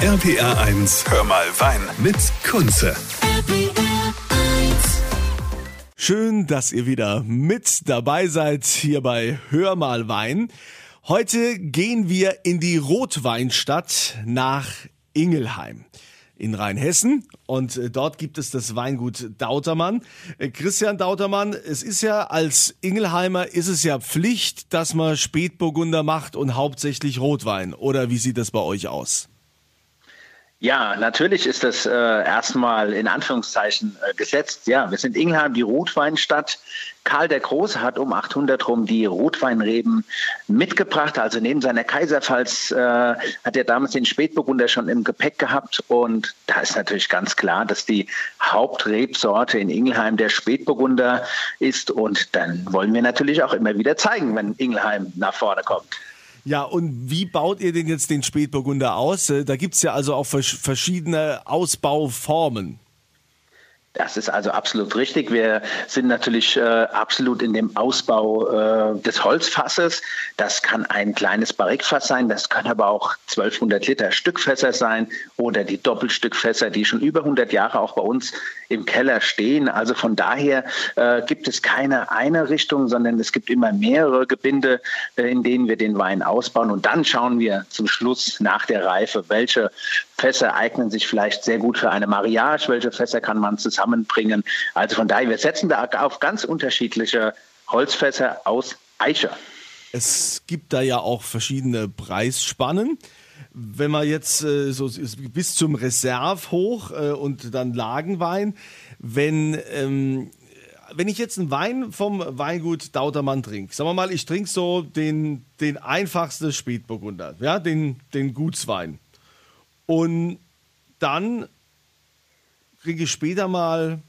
RPR 1, hör mal Wein mit Kunze. Schön, dass ihr wieder mit dabei seid hier bei Hör mal Wein. Heute gehen wir in die Rotweinstadt nach Ingelheim in Rheinhessen und äh, dort gibt es das Weingut Dautermann. Äh, Christian Dautermann, es ist ja als Ingelheimer ist es ja Pflicht, dass man Spätburgunder macht und hauptsächlich Rotwein oder wie sieht das bei euch aus? Ja, natürlich ist das äh, erstmal in Anführungszeichen äh, gesetzt. Ja, wir sind Ingelheim, die Rotweinstadt. Karl der Große hat um 800 rum die Rotweinreben mitgebracht. Also neben seiner Kaiserpfalz äh, hat er damals den Spätburgunder schon im Gepäck gehabt. Und da ist natürlich ganz klar, dass die Hauptrebsorte in Ingelheim der Spätburgunder ist. Und dann wollen wir natürlich auch immer wieder zeigen, wenn Ingelheim nach vorne kommt. Ja, und wie baut ihr denn jetzt den Spätburgunder aus? Äh, da gibt es ja also auch verschiedene Ausbauformen. Das ist also absolut richtig. Wir sind natürlich äh, absolut in dem Ausbau äh, des Holzfasses. Das kann ein kleines Barrikfass sein, das können aber auch 1200 Liter Stückfässer sein oder die Doppelstückfässer, die schon über 100 Jahre auch bei uns im Keller stehen. Also von daher äh, gibt es keine eine Richtung, sondern es gibt immer mehrere Gebinde, äh, in denen wir den Wein ausbauen. Und dann schauen wir zum Schluss nach der Reife, welche Fässer eignen sich vielleicht sehr gut für eine Mariage, welche Fässer kann man zusammenbringen. Also von daher, wir setzen da auf ganz unterschiedliche Holzfässer aus Eiche. Es gibt da ja auch verschiedene Preisspannen. Wenn man jetzt äh, so bis zum Reserve hoch äh, und dann Lagenwein, wenn ähm, wenn ich jetzt einen Wein vom Weingut Dautermann trinke, sagen wir mal, ich trinke so den, den einfachsten Spätburgunder, ja, den, den Gutswein. Und dann kriege ich später mal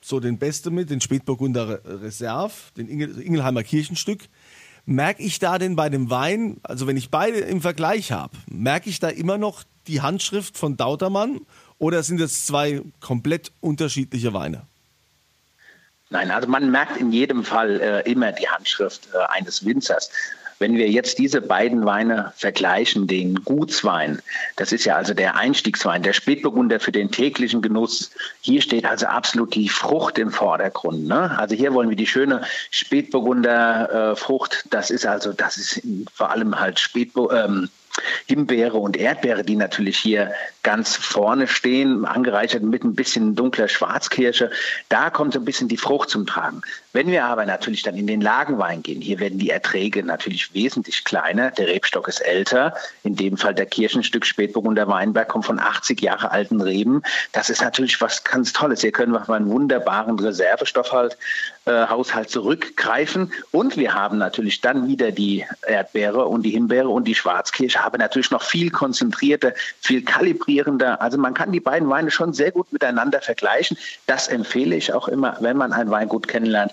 so den Beste mit, den Spätburgunder Reserve, den Ingelheimer Kirchenstück. Merke ich da denn bei dem Wein, also wenn ich beide im Vergleich habe, merke ich da immer noch die Handschrift von Dautermann oder sind das zwei komplett unterschiedliche Weine? Nein, also man merkt in jedem Fall äh, immer die Handschrift äh, eines Winzers. Wenn wir jetzt diese beiden Weine vergleichen, den Gutswein, das ist ja also der Einstiegswein, der Spätburgunder für den täglichen Genuss, hier steht also absolut die Frucht im Vordergrund. Ne? Also hier wollen wir die schöne Spätburgunder äh, das ist also, das ist vor allem halt Spätburgunder, ähm, Himbeere und Erdbeere, die natürlich hier ganz vorne stehen, angereichert mit ein bisschen dunkler Schwarzkirsche. Da kommt so ein bisschen die Frucht zum Tragen. Wenn wir aber natürlich dann in den Lagenwein gehen, hier werden die Erträge natürlich wesentlich kleiner. Der Rebstock ist älter. In dem Fall der Kirchenstück Spätburgunder Weinberg kommt von 80 Jahre alten Reben. Das ist natürlich was ganz Tolles. Hier können wir auf einen wunderbaren Reservestoffhalt äh, zurückgreifen. Und wir haben natürlich dann wieder die Erdbeere und die Himbeere und die Schwarzkirsche, aber natürlich noch viel konzentrierter, viel kalibrierender. Also man kann die beiden Weine schon sehr gut miteinander vergleichen. Das empfehle ich auch immer, wenn man ein Weingut kennenlernt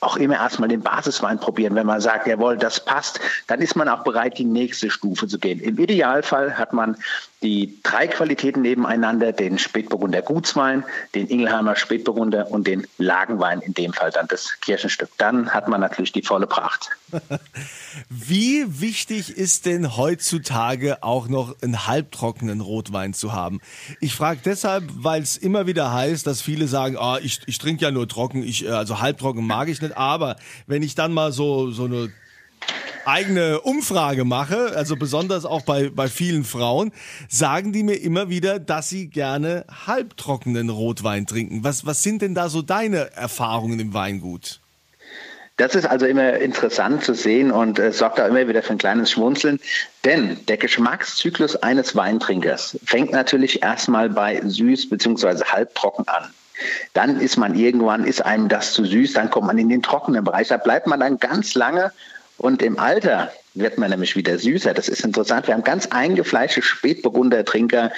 auch immer erstmal den Basiswein probieren. Wenn man sagt, jawohl, das passt, dann ist man auch bereit, die nächste Stufe zu gehen. Im Idealfall hat man die drei Qualitäten nebeneinander, den Spätburgunder Gutswein, den Ingelheimer Spätburgunder und den Lagenwein, in dem Fall dann das Kirchenstück. Dann hat man natürlich die volle Pracht. Wie wichtig ist denn heutzutage auch noch einen halbtrockenen Rotwein zu haben? Ich frage deshalb, weil es immer wieder heißt, dass viele sagen, oh, ich, ich trinke ja nur trocken, ich, äh, also halbtrocken mag ich nicht, aber wenn ich dann mal so, so eine eigene Umfrage mache, also besonders auch bei, bei vielen Frauen, sagen die mir immer wieder, dass sie gerne halbtrockenen Rotwein trinken. Was, was sind denn da so deine Erfahrungen im Weingut? Das ist also immer interessant zu sehen und äh, sorgt da immer wieder für ein kleines Schmunzeln. Denn der Geschmackszyklus eines Weintrinkers fängt natürlich erstmal bei süß bzw. halbtrocken an. Dann ist man irgendwann, ist einem das zu süß, dann kommt man in den trockenen Bereich. Da bleibt man dann ganz lange und im Alter wird man nämlich wieder süßer. Das ist interessant. Wir haben ganz eingefleischte Spätburgunder-Trinker,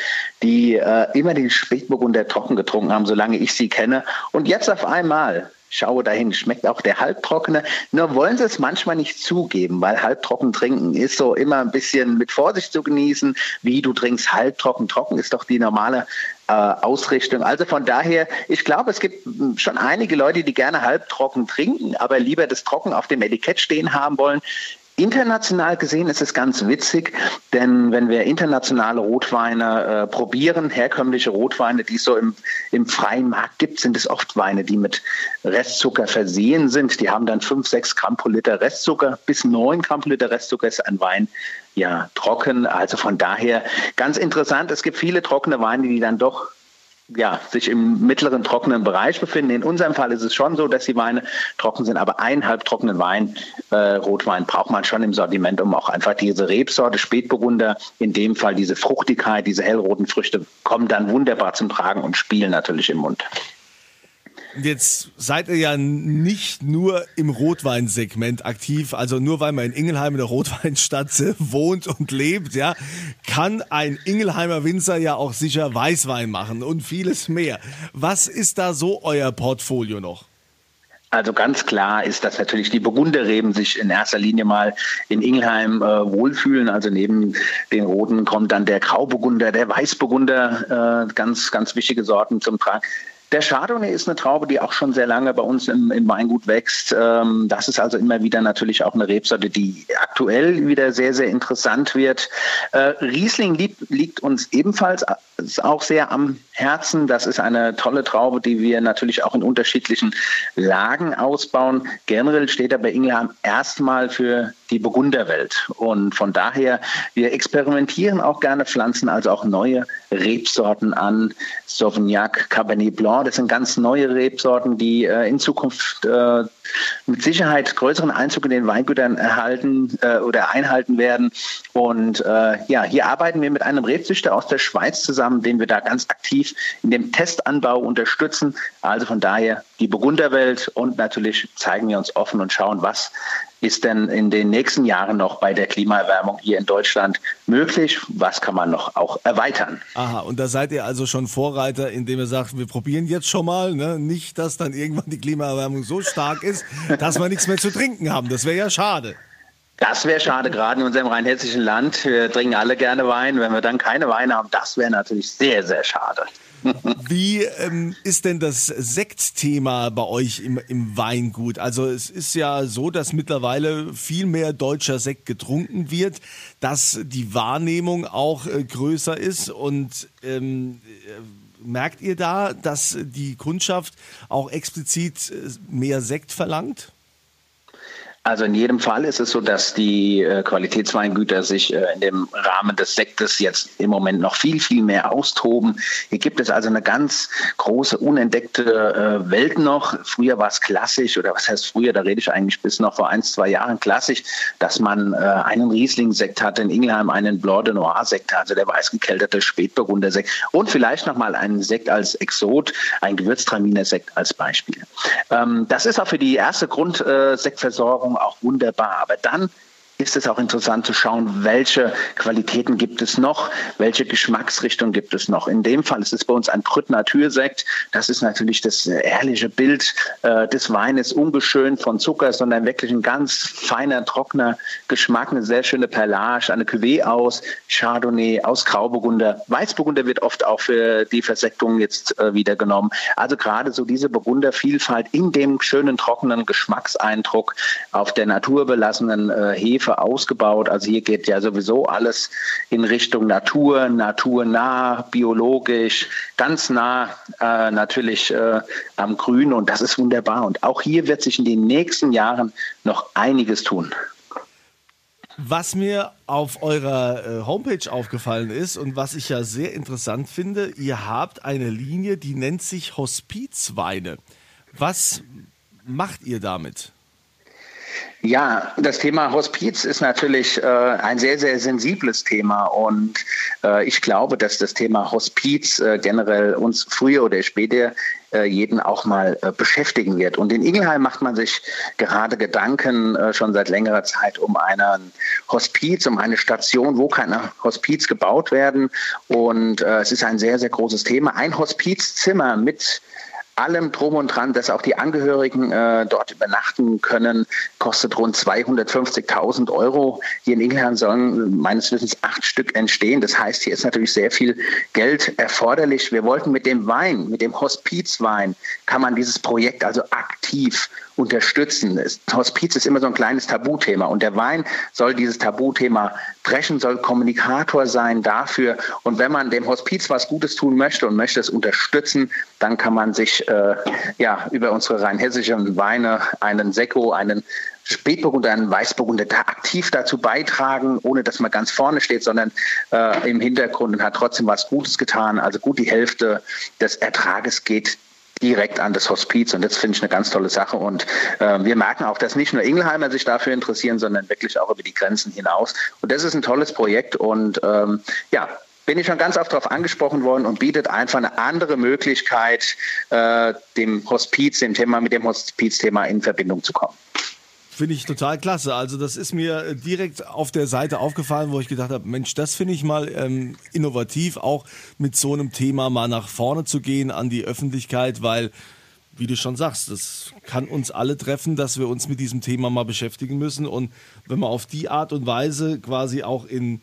die äh, immer den Spätburgunder trocken getrunken haben, solange ich sie kenne. Und jetzt auf einmal schaue dahin, schmeckt auch der halbtrockene. Nur wollen sie es manchmal nicht zugeben, weil halbtrocken trinken ist so immer ein bisschen mit Vorsicht zu genießen. Wie du trinkst halbtrocken, trocken ist doch die normale äh, Ausrichtung. Also von daher, ich glaube, es gibt schon einige Leute, die gerne halbtrocken trinken, aber lieber das Trocken auf dem Etikett stehen haben wollen. International gesehen ist es ganz witzig, denn wenn wir internationale Rotweine äh, probieren, herkömmliche Rotweine, die es so im, im freien Markt gibt, sind es oft Weine, die mit Restzucker versehen sind. Die haben dann 5, 6 Gramm pro Liter Restzucker. Bis 9 Gramm pro Liter Restzucker ist ein Wein ja trocken. Also von daher ganz interessant. Es gibt viele trockene Weine, die dann doch ja, sich im mittleren trockenen Bereich befinden. In unserem Fall ist es schon so, dass die Weine trocken sind, aber einen halbtrockenen Wein, äh, Rotwein, braucht man schon im Sortiment, um auch einfach diese Rebsorte, Spätburgunder, in dem Fall diese Fruchtigkeit, diese hellroten Früchte, kommen dann wunderbar zum Tragen und spielen natürlich im Mund. Jetzt seid ihr ja nicht nur im Rotweinsegment aktiv, also nur weil man in Ingelheim in der Rotweinstadt wohnt und lebt, ja, kann ein Ingelheimer Winzer ja auch sicher Weißwein machen und vieles mehr. Was ist da so euer Portfolio noch? Also ganz klar ist, dass natürlich die Burgunderreben sich in erster Linie mal in Ingelheim äh, wohlfühlen. Also neben den Roten kommt dann der Grauburgunder, der Weißburgunder, äh, ganz, ganz wichtige Sorten zum Tragen. Der Chardonnay ist eine Traube, die auch schon sehr lange bei uns im, im Weingut wächst. Ähm, das ist also immer wieder natürlich auch eine Rebsorte, die aktuell wieder sehr, sehr interessant wird. Äh, Riesling liegt, liegt uns ebenfalls auch sehr am Herzen. Das ist eine tolle Traube, die wir natürlich auch in unterschiedlichen Lagen ausbauen. Generell steht er bei Ingelheim erstmal für die Burgunderwelt. Und von daher, wir experimentieren auch gerne Pflanzen, also auch neue Rebsorten an. Sauvignac, Cabernet Blanc, das sind ganz neue Rebsorten, die äh, in Zukunft äh, mit Sicherheit größeren Einzug in den Weingütern erhalten äh, oder einhalten werden. Und äh, ja, hier arbeiten wir mit einem Rebzüchter aus der Schweiz zusammen, den wir da ganz aktiv in dem Testanbau unterstützen. Also von daher die Burgunderwelt und natürlich zeigen wir uns offen und schauen, was ist denn in den nächsten Jahren noch bei der Klimaerwärmung hier in Deutschland möglich? Was kann man noch auch erweitern? Aha, und da seid ihr also schon Vorreiter, indem ihr sagt, wir probieren jetzt schon mal, ne? nicht, dass dann irgendwann die Klimaerwärmung so stark ist, dass wir nichts mehr zu trinken haben. Das wäre ja schade. Das wäre schade, gerade in unserem rheinhessischen Land. Wir trinken alle gerne Wein. Wenn wir dann keine Weine haben, das wäre natürlich sehr, sehr schade. Wie ähm, ist denn das Sektthema bei euch im, im Weingut? Also es ist ja so, dass mittlerweile viel mehr deutscher Sekt getrunken wird, dass die Wahrnehmung auch äh, größer ist und ähm, äh, merkt ihr da, dass die Kundschaft auch explizit äh, mehr Sekt verlangt? Also in jedem Fall ist es so, dass die äh, Qualitätsweingüter sich äh, in dem Rahmen des Sektes jetzt im Moment noch viel, viel mehr austoben. Hier gibt es also eine ganz große, unentdeckte äh, Welt noch. Früher war es klassisch, oder was heißt früher, da rede ich eigentlich bis noch vor ein, zwei Jahren klassisch, dass man einen Riesling-Sekt hatte, in Ingelheim einen Blanc de Noir-Sekt, also der weißgekelterte Spätburgunder-Sekt und vielleicht nochmal einen Sekt als Exot, ein Gewürztraminer-Sekt als Beispiel. Ähm, das ist auch für die erste Grundsektversorgung auch wunderbar. Aber dann ist es auch interessant zu schauen, welche Qualitäten gibt es noch, welche Geschmacksrichtung gibt es noch. In dem Fall ist es bei uns ein Brütt Natursekt. Das ist natürlich das ehrliche Bild äh, des Weines, ungeschönt von Zucker, sondern wirklich ein ganz feiner, trockener Geschmack, eine sehr schöne Perlage, eine Cuvée aus Chardonnay, aus Grauburgunder. Weißburgunder wird oft auch für die Versektung jetzt äh, wieder genommen. Also gerade so diese Burgundervielfalt in dem schönen, trockenen Geschmackseindruck auf der naturbelassenen äh, Hefe Tiefe ausgebaut. Also hier geht ja sowieso alles in Richtung Natur, naturnah, biologisch, ganz nah äh, natürlich äh, am Grün und das ist wunderbar. Und auch hier wird sich in den nächsten Jahren noch einiges tun. Was mir auf eurer äh, Homepage aufgefallen ist und was ich ja sehr interessant finde, ihr habt eine Linie, die nennt sich Hospizweine. Was macht ihr damit? Ja, das Thema Hospiz ist natürlich äh, ein sehr, sehr sensibles Thema und äh, ich glaube, dass das Thema Hospiz äh, generell uns früher oder später äh, jeden auch mal äh, beschäftigen wird. Und in Ingelheim macht man sich gerade Gedanken äh, schon seit längerer Zeit um einen Hospiz, um eine Station, wo keine Hospiz gebaut werden. Und es ist ein sehr, sehr großes Thema. Ein Hospizzimmer mit allem drum und dran, dass auch die Angehörigen äh, dort übernachten können, kostet rund 250.000 Euro. Hier in Ingelheim sollen meines Wissens acht Stück entstehen. Das heißt, hier ist natürlich sehr viel Geld erforderlich. Wir wollten mit dem Wein, mit dem Hospizwein, kann man dieses Projekt also aktiv unterstützen. Hospiz ist immer so ein kleines Tabuthema und der Wein soll dieses Tabuthema brechen, soll Kommunikator sein dafür. Und wenn man dem Hospiz was Gutes tun möchte und möchte es unterstützen, dann kann man sich äh, ja über unsere rheinhessischen Weine einen Sekko, einen Spätburgunder, einen Weißburgunder da aktiv dazu beitragen, ohne dass man ganz vorne steht, sondern äh, im Hintergrund und hat trotzdem was Gutes getan. Also gut die Hälfte des Ertrages geht direkt an das Hospiz und das finde ich eine ganz tolle Sache und äh, wir merken auch, dass nicht nur Ingelheimer sich dafür interessieren, sondern wirklich auch über die Grenzen hinaus und das ist ein tolles Projekt und ähm, ja, bin ich schon ganz oft darauf angesprochen worden und bietet einfach eine andere Möglichkeit, äh, dem Hospiz, dem Thema mit dem Hospizthema in Verbindung zu kommen. Finde ich total klasse. Also das ist mir äh, direkt auf der Seite aufgefallen, wo ich gedacht habe, Mensch, das finde ich mal ähm, innovativ, auch mit so einem Thema mal nach vorne zu gehen an die Öffentlichkeit, weil, wie du schon sagst, das kann uns alle treffen, dass wir uns mit diesem Thema mal beschäftigen müssen. Und wenn man auf die Art und Weise quasi auch in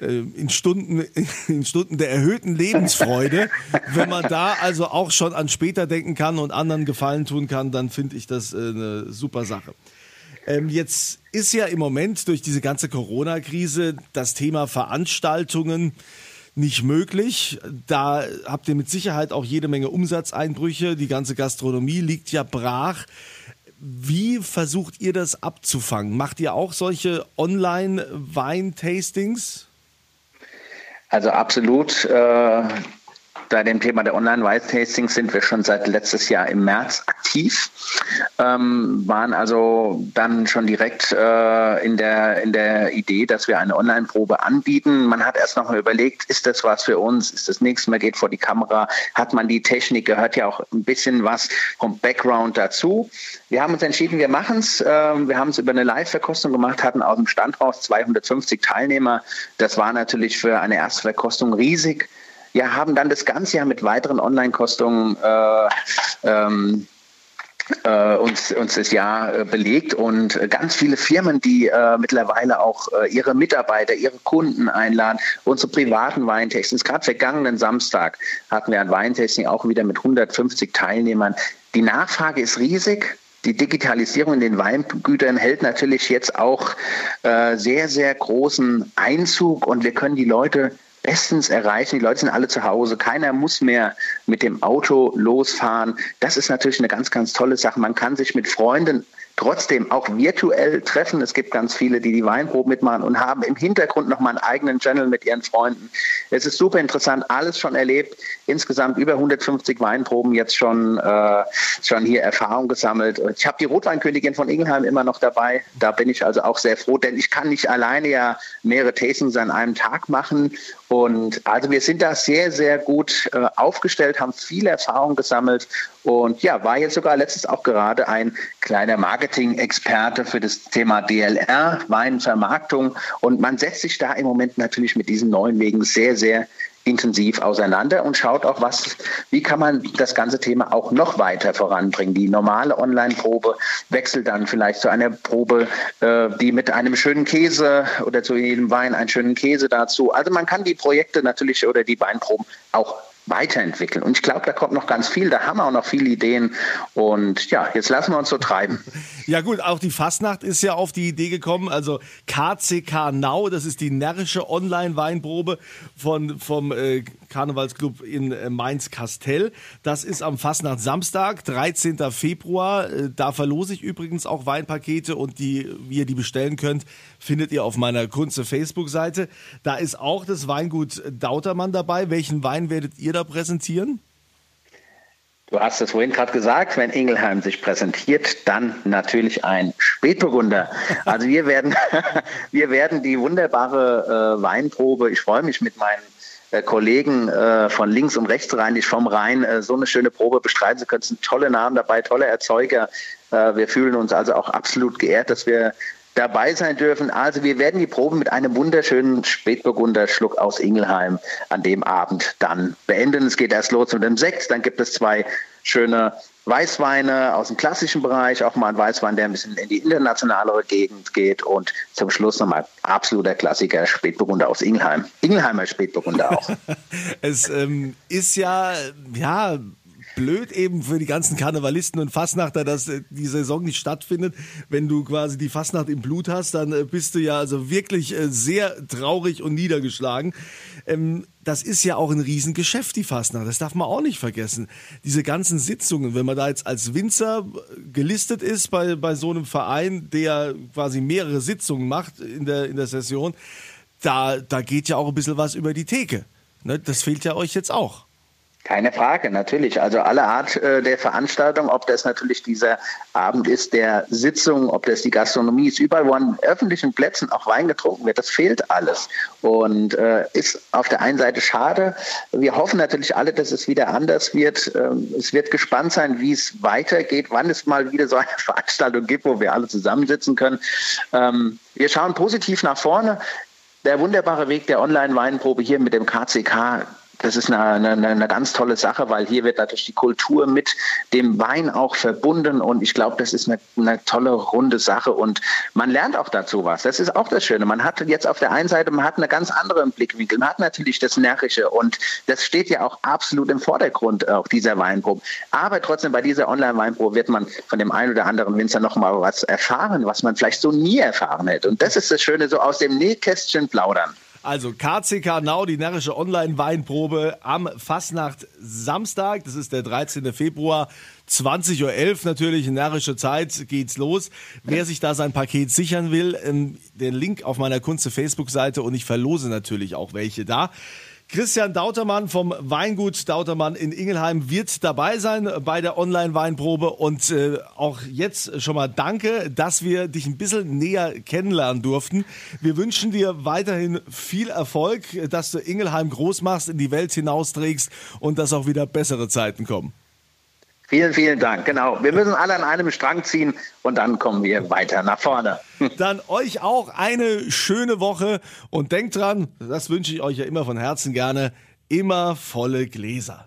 äh, in Stunden, in Stunden der erhöhten Lebensfreude. Wenn man da also auch schon an später denken kann und anderen Gefallen tun kann, dann finde ich das äh, eine super Sache. Ähm, jetzt ist ja im Moment durch diese ganze Corona-Krise das Thema Veranstaltungen nicht möglich. Da habt ihr mit Sicherheit auch jede Menge Umsatzeinbrüche. Die ganze Gastronomie liegt ja brach. Wie versucht ihr das abzufangen? Macht ihr auch solche Online-Wein-Tastings? Also absolut. Äh, bei dem Thema der Online-Wine-Tastings sind wir schon seit letztes Jahr im März aktiv, ähm, waren also dann schon direkt äh, in, der, in der Idee, dass wir eine Online-Probe anbieten. Man hat erst noch mal überlegt, ist das was für uns? Ist das nichts? Man geht vor die Kamera. Hat man die Technik? Gehört ja auch ein bisschen was vom Background dazu. Wir haben uns entschieden, wir machen es. Ähm, wir haben es über eine Live-Verkostung gemacht, hatten aus dem Stand raus 250 Teilnehmer. Das war natürlich für eine Erstverkostung riesig ja, haben dann das ganze Jahr mit weiteren Online-Kostungen äh, ähm, äh, uns, uns das Jahr äh, belegt und ganz viele Firmen, die äh, mittlerweile auch äh, ihre Mitarbeiter, ihre Kunden einladen, unsere privaten Weintastings. Gerade vergangenen Samstag hatten wir ein Weintasting auch wieder mit 150 Teilnehmern. Die Nachfrage ist riesig. Die Digitalisierung in den Weingütern hält natürlich jetzt auch äh, sehr, sehr großen Einzug und wir können die Leute bestens erreichen. Die Leute sind alle zu Hause. Keiner muss mehr mit dem Auto losfahren. Das ist natürlich eine ganz, ganz tolle Sache. Man kann sich mit Freunden trotzdem auch virtuell treffen. Es gibt ganz viele, die die Weinprobe mitmachen und haben im Hintergrund noch mal einen eigenen Channel mit ihren Freunden. Es ist super interessant, alles schon erlebt. Insgesamt über 150 Weinproben jetzt schon, äh, schon hier Erfahrung gesammelt. Ich habe die Rotweinkönigin von Ingelheim immer noch dabei. Da bin ich also auch sehr froh, denn ich kann nicht alleine ja mehrere Tastings an einem Tag machen. Und also wir sind da sehr, sehr gut äh, aufgestellt, haben viel Erfahrung gesammelt und ja, war jetzt sogar letztens auch gerade ein kleiner Marketing-Experte für das Thema DLR, Weinvermarktung. Und man setzt sich da im Moment natürlich mit diesen neuen Wegen sehr, sehr intensiv auseinander und schaut auch, was, wie kann man das ganze Thema auch noch weiter voranbringen. Die normale Online-Probe wechselt dann vielleicht zu einer Probe, äh, die mit einem schönen Käse oder zu jedem Wein einen schönen Käse dazu. Also man kann die Projekte natürlich oder die Weinproben auch weiterentwickeln. Und ich glaube, da kommt noch ganz viel, da haben wir auch noch viele Ideen. Und ja, jetzt lassen wir uns so treiben. Ja gut, auch die Fastnacht ist ja auf die Idee gekommen. Also KCK Now, das ist die närrische Online-Weinprobe von, vom äh, Karnevalsclub in äh, Mainz-Kastell. Das ist am Fastnacht Samstag, 13. Februar. Äh, da verlose ich übrigens auch Weinpakete und die, wie ihr die bestellen könnt, findet ihr auf meiner Kunze Facebook-Seite. Da ist auch das Weingut Dautermann dabei. Welchen Wein werdet ihr da präsentieren? Du hast es vorhin gerade gesagt, wenn Ingelheim sich präsentiert, dann natürlich ein Spätburgunder. Also wir werden, wir werden die wunderbare äh, Weinprobe, ich freue mich mit meinen äh, Kollegen äh, von links und rechts rheinisch vom Rhein äh, so eine schöne Probe bestreiten zu können. Es sind tolle Namen dabei, tolle Erzeuger. Äh, wir fühlen uns also auch absolut geehrt, dass wir dabei sein dürfen. Also wir werden die Probe mit einem wunderschönen Spätburgunder Schluck aus Ingelheim an dem Abend dann beenden. Es geht erst los mit dem Sekt, dann gibt es zwei schöne Weißweine aus dem klassischen Bereich, auch mal ein Weißwein, der ein bisschen in die internationalere Gegend geht und zum Schluss nochmal absoluter Klassiker, Spätburgunder aus Ingelheim. Ingelheimer Spätburgunder auch. es ähm, ist ja, ja, blöd eben für die ganzen Karnevalisten und Fastnachter, dass äh, die Saison nicht stattfindet. Wenn du quasi die Fastnacht im Blut hast, dann äh, bist du ja also wirklich äh, sehr traurig und niedergeschlagen. Ähm, das ist ja auch ein Riesengeschäft, die Fastnacht. Das darf man auch nicht vergessen. Diese ganzen Sitzungen, wenn man da jetzt als Winzer gelistet ist bei, bei so einem Verein, der quasi mehrere Sitzungen macht in der, in der Session, da, da geht ja auch ein bisschen was über die Theke. Ne? Das fehlt ja euch jetzt auch. Keine Frage, natürlich. Also alle Art äh, der Veranstaltung, ob das natürlich dieser Abend ist der Sitzung, ob das die Gastronomie ist, überall, wo an öffentlichen Plätzen auch Wein getrunken wird, das fehlt alles. Und äh, ist auf der einen Seite schade. Wir hoffen natürlich alle, dass es wieder anders wird. Ähm, es wird gespannt sein, wie es weitergeht, wann es mal wieder so eine Veranstaltung gibt, wo wir alle zusammensitzen können. Ähm, wir schauen positiv nach vorne. Der wunderbare Weg der Online-Weinprobe hier mit dem KCK das ist eine, eine, eine ganz tolle Sache, weil hier wird natürlich die Kultur mit dem Wein auch verbunden und ich glaube, das ist eine, eine tolle runde Sache und man lernt auch dazu was. Das ist auch das Schöne. Man hat jetzt auf der einen Seite, man hat einen ganz anderen Blickwinkel. Man hat natürlich das Närrische und das steht ja auch absolut im Vordergrund auch dieser Weinprobe. Aber trotzdem bei dieser Online-Weinprobe wird man von dem einen oder anderen Winzer noch mal was erfahren, was man vielleicht so nie erfahren hätte. Und das ist das Schöne, so aus dem Nähkästchen plaudern. Also KCK Now, die närrische Online-Weinprobe am Fastnacht Samstag. Das ist der 13. Februar. 20.11 Uhr natürlich, närrische Zeit, geht's los. Wer sich da sein Paket sichern will, ähm, den Link auf meiner Kunze Facebook-Seite und ich verlose natürlich auch welche da. Christian Dautermann vom Weingut Dautermann in Ingelheim wird dabei sein bei der Online-Weinprobe. Und äh, auch jetzt schon mal danke, dass wir dich ein bisschen näher kennenlernen durften. Wir wünschen dir weiterhin viel Erfolg, dass du Ingelheim groß machst, in die Welt hinausträgst und dass auch wieder bessere Zeiten kommen. Vielen, vielen Dank. Genau. Wir müssen alle an einem Strang ziehen und dann kommen wir weiter nach vorne. Dann euch auch eine schöne Woche und denkt dran, das wünsche ich euch ja immer von Herzen gerne, immer volle Gläser.